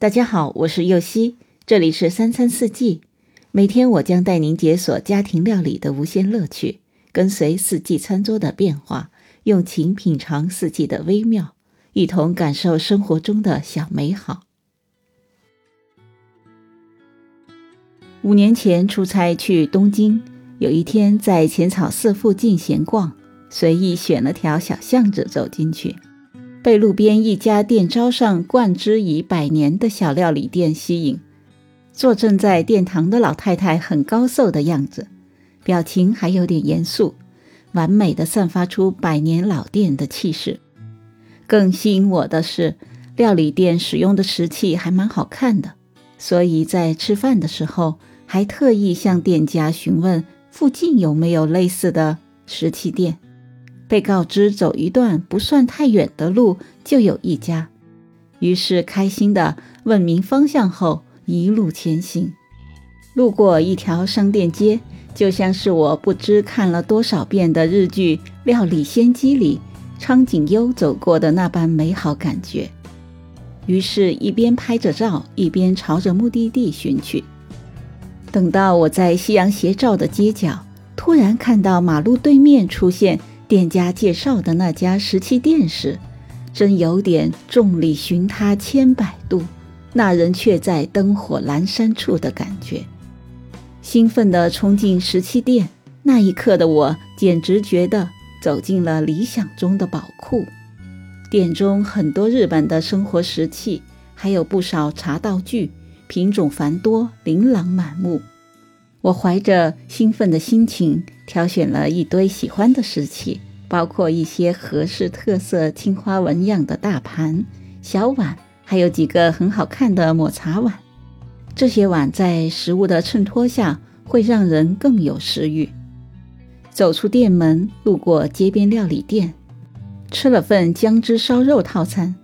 大家好，我是右希，这里是三餐四季。每天我将带您解锁家庭料理的无限乐趣，跟随四季餐桌的变化，用情品尝四季的微妙，一同感受生活中的小美好。五年前出差去东京，有一天在浅草寺附近闲逛，随意选了条小巷子走进去。被路边一家店招上冠之以百年的小料理店吸引，坐镇在殿堂的老太太很高瘦的样子，表情还有点严肃，完美的散发出百年老店的气势。更吸引我的是，料理店使用的石器还蛮好看的，所以在吃饭的时候还特意向店家询问附近有没有类似的石器店。被告知走一段不算太远的路就有一家，于是开心的问明方向后一路前行。路过一条商店街，就像是我不知看了多少遍的日剧《料理仙姬》里苍井优走过的那般美好感觉。于是，一边拍着照，一边朝着目的地寻去。等到我在夕阳斜照的街角，突然看到马路对面出现。店家介绍的那家石器店时，真有点众里寻他千百度，那人却在灯火阑珊处的感觉。兴奋地冲进石器店，那一刻的我简直觉得走进了理想中的宝库。店中很多日本的生活石器，还有不少茶道具，品种繁多，琳琅满目。我怀着兴奋的心情。挑选了一堆喜欢的石器，包括一些合适特色青花纹样的大盘、小碗，还有几个很好看的抹茶碗。这些碗在食物的衬托下，会让人更有食欲。走出店门，路过街边料理店，吃了份姜汁烧肉套餐。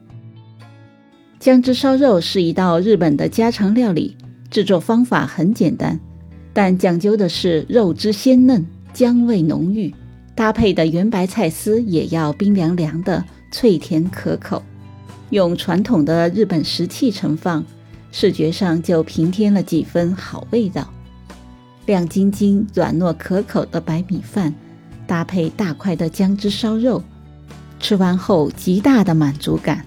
姜汁烧肉是一道日本的家常料理，制作方法很简单，但讲究的是肉质鲜嫩。姜味浓郁，搭配的圆白菜丝也要冰凉凉的，脆甜可口。用传统的日本石器盛放，视觉上就平添了几分好味道。亮晶晶、软糯可口的白米饭，搭配大块的姜汁烧肉，吃完后极大的满足感。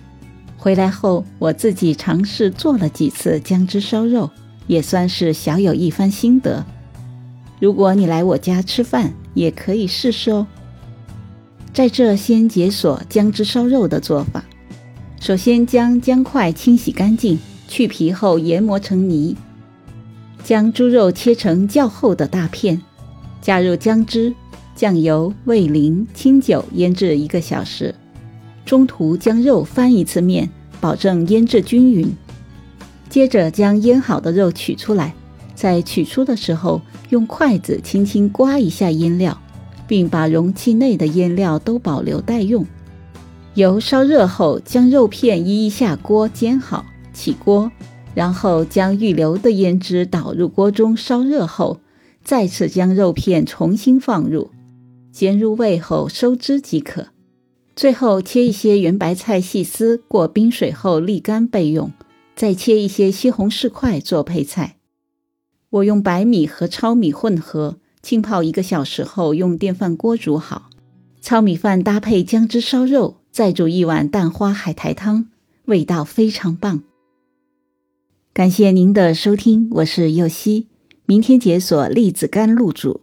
回来后，我自己尝试做了几次姜汁烧肉，也算是小有一番心得。如果你来我家吃饭，也可以试试哦。在这先解锁姜汁烧肉的做法。首先将姜块清洗干净，去皮后研磨成泥。将猪肉切成较厚的大片，加入姜汁、酱油、味淋、清酒腌制一个小时。中途将肉翻一次面，保证腌制均匀。接着将腌好的肉取出来。在取出的时候，用筷子轻轻刮一下腌料，并把容器内的腌料都保留待用。油烧热后，将肉片一一下锅煎好，起锅，然后将预留的腌汁倒入锅中烧热后，再次将肉片重新放入，煎入味后收汁即可。最后切一些圆白菜细丝，过冰水后沥干备用。再切一些西红柿块做配菜。我用白米和糙米混合浸泡一个小时后，用电饭锅煮好。糙米饭搭配姜汁烧肉，再煮一碗蛋花海苔汤，味道非常棒。感谢您的收听，我是右希。明天解锁栗子干露煮。